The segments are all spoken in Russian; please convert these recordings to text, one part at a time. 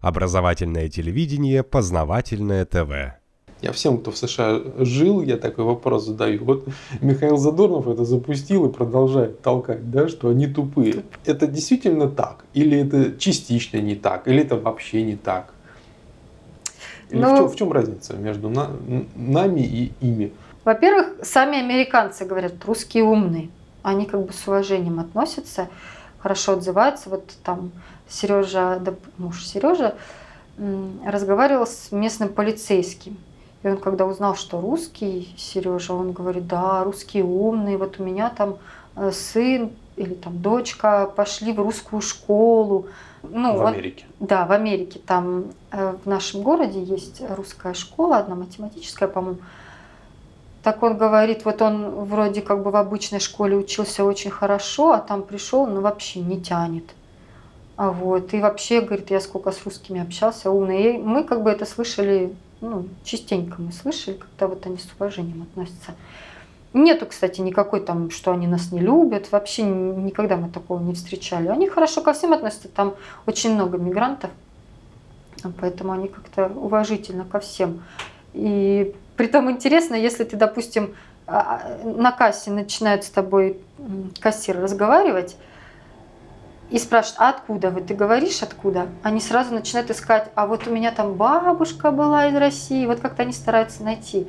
Образовательное телевидение, познавательное ТВ. Я всем, кто в США жил, я такой вопрос задаю. Вот Михаил Задорнов это запустил и продолжает толкать, да, что они тупые. Это действительно так? Или это частично не так? Или это вообще не так? Или Но... в, чем, в чем разница между на, нами и ими? Во-первых, сами американцы говорят, русские умные. Они как бы с уважением относятся, хорошо отзываются. Вот там Сережа, муж Сережа, разговаривал с местным полицейским. И он когда узнал, что русский Сережа, он говорит, да, русские умные, вот у меня там э, сын или там дочка пошли в русскую школу. Ну, в Америке. Он, да, в Америке. Там э, в нашем городе есть русская школа, одна математическая, по-моему. Так он говорит, вот он вроде как бы в обычной школе учился очень хорошо, а там пришел, ну вообще не тянет. А вот, и вообще, говорит, я сколько с русскими общался, умный. И мы как бы это слышали, ну, частенько мы слышали, когда вот они с уважением относятся. Нету, кстати, никакой там, что они нас не любят. Вообще никогда мы такого не встречали. Они хорошо ко всем относятся. Там очень много мигрантов. Поэтому они как-то уважительно ко всем. И притом интересно, если ты, допустим, а, а, на кассе начинают с тобой кассир разговаривать, и спрашивают, а откуда вы? Ты говоришь, откуда? Они сразу начинают искать, а вот у меня там бабушка была из России. Вот как-то они стараются найти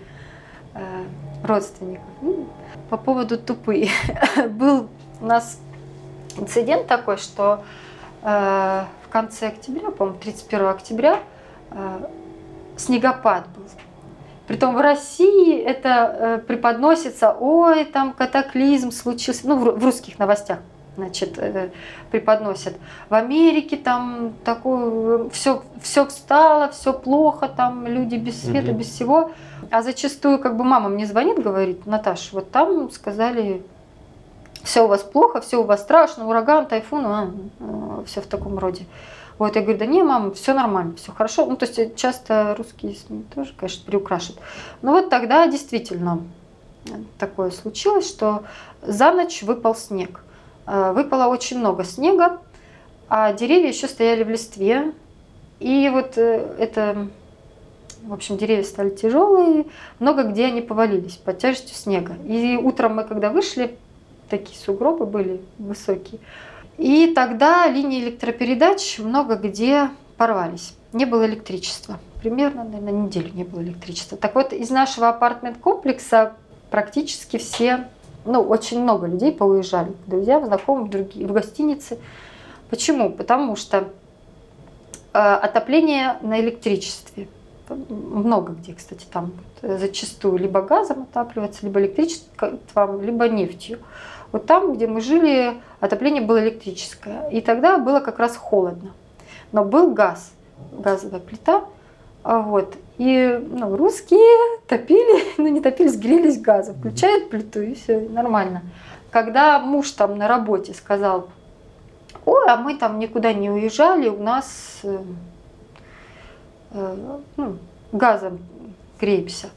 э, родственников. Ну, по поводу тупые. Был у нас инцидент такой, что э, в конце октября, по-моему, 31 октября, э, снегопад был. Притом в России это э, преподносится, ой, там катаклизм случился, ну, в, русских новостях значит, э, преподносят. В Америке там такое, все, все встало, все плохо, там люди без света, угу. без всего. А зачастую, как бы мама мне звонит, говорит, Наташа, вот там сказали, все у вас плохо, все у вас страшно, ураган, тайфун, а, все в таком роде. Вот, я говорю, да не, мам, все нормально, все хорошо. Ну, то есть часто русские СМИ тоже, конечно, приукрашивают. Но вот тогда действительно такое случилось, что за ночь выпал снег. Э, выпало очень много снега, а деревья еще стояли в листве. И вот э, это, в общем, деревья стали тяжелые, много где они повалились под тяжестью снега. И утром мы, когда вышли, такие сугробы были высокие, и тогда линии электропередач много где порвались. Не было электричества. Примерно, наверное, неделю не было электричества. Так вот, из нашего апартмент-комплекса практически все ну, очень много людей поуезжали, друзьям, знакомым, другие, в гостиницы. Почему? Потому что э, отопление на электричестве. Много где, кстати, там зачастую либо газом отапливается, либо электричеством, либо нефтью. Вот там, где мы жили, отопление было электрическое. И тогда было как раз холодно. Но был газ, газовая плита. А вот. И ну, русские топили, ну не топились, грелись газом. Включают плиту и все, нормально. Когда муж там на работе сказал, ой, а мы там никуда не уезжали, у нас э, ну, газом греемся.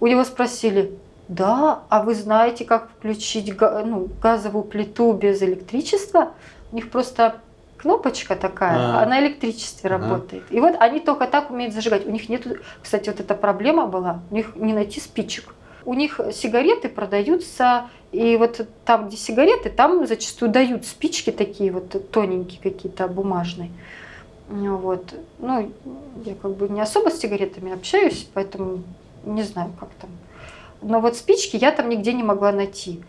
У него спросили, да, а вы знаете, как включить ну, газовую плиту без электричества? У них просто кнопочка такая, а, а на электричестве ага. работает. И вот они только так умеют зажигать. У них нет, кстати, вот эта проблема была, у них не найти спичек. У них сигареты продаются, и вот там, где сигареты, там зачастую дают спички такие вот тоненькие какие-то, бумажные. Вот. Ну, я как бы не особо с сигаретами общаюсь, поэтому не знаю, как там. Но вот спички я там нигде не могла найти.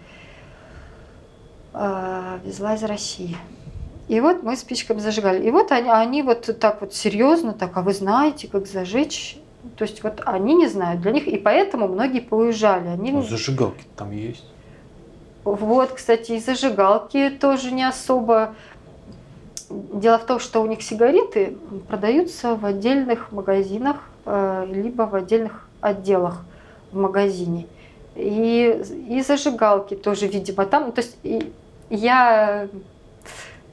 А, везла из России. И вот мы спичками зажигали. И вот они, они вот так вот серьезно, так, а вы знаете, как зажечь? То есть вот они не знают для них, и поэтому многие поуезжали. Они... Ну, зажигалки там есть. Вот, кстати, и зажигалки тоже не особо. Дело в том, что у них сигареты продаются в отдельных магазинах, э, либо в отдельных отделах в магазине. И, и зажигалки тоже, видимо, там. То есть я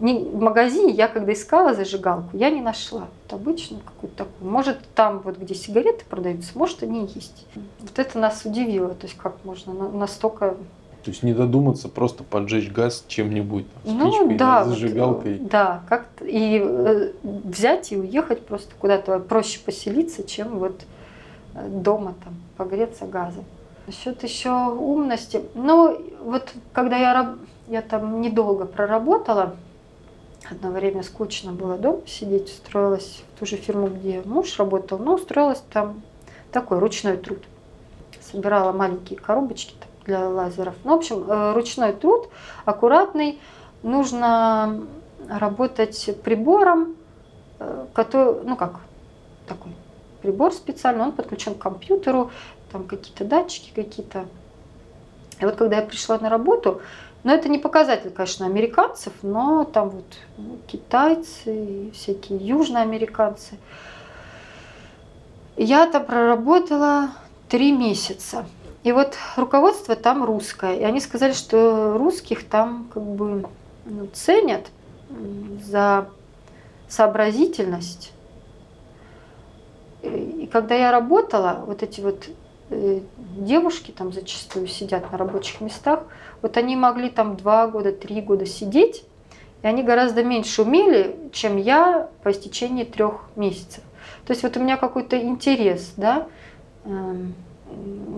не, в магазине я когда искала зажигалку, я не нашла. Вот обычно какую-то такую. Может, там вот где сигареты продаются, может, они есть. Вот это нас удивило. То есть как можно настолько То есть не додуматься просто поджечь газ чем-нибудь, там, Ну да, или вот, зажигалкой. да, как и э, взять и уехать просто куда-то проще поселиться, чем вот э, дома там погреться газом. Насчет еще умности. Ну, вот когда я, я там недолго проработала, одно время скучно было дома сидеть, устроилась в ту же фирму, где муж работал, но устроилась там такой ручной труд. Собирала маленькие коробочки для лазеров. Ну, в общем, э, ручной труд, аккуратный. Нужно работать прибором, э, который, ну как, такой прибор специальный, он подключен к компьютеру, там какие-то датчики какие-то. И вот когда я пришла на работу, ну это не показатель, конечно, американцев, но там вот китайцы и всякие южноамериканцы. Я там проработала три месяца. И вот руководство там русское. И они сказали, что русских там как бы ну, ценят за сообразительность. И и когда я работала, вот эти вот э, девушки там зачастую сидят на рабочих местах, вот они могли там два года, три года сидеть, и они гораздо меньше умели, чем я по истечении трех месяцев. То есть вот у меня какой-то интерес, да, эм,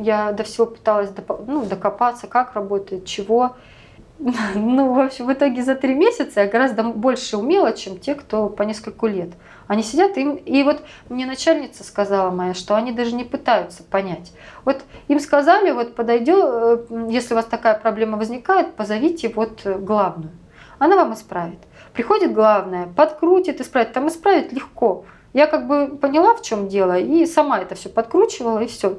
я до всего пыталась ну, докопаться, как работает, чего. Ну, в общем, в итоге за три месяца я гораздо больше умела, чем те, кто по нескольку лет. Они сидят, им, и вот мне начальница сказала моя, что они даже не пытаются понять. Вот им сказали, вот подойдет, если у вас такая проблема возникает, позовите вот э, главную. Она вам исправит. Приходит главная, подкрутит, исправит. Там исправить легко. Я как бы поняла, в чем дело, и сама это все подкручивала, и все.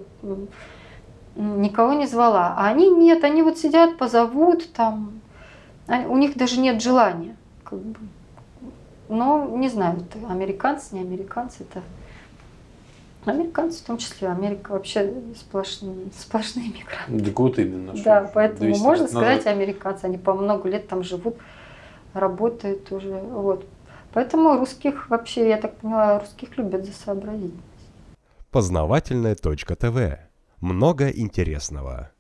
Никого не звала. А они нет, они вот сидят, позовут там. А У них даже нет желания. Как бы. Но не знаю, это американцы, не американцы, это американцы в том числе. Америка вообще сплошные, сплошные мигранты. Так вот именно. Да, поэтому 200 можно сказать назад. американцы. Они по много лет там живут, работают уже. Вот. Поэтому русских вообще, я так поняла, русских любят за сообразительность. Познавательная точка ТВ. Много интересного.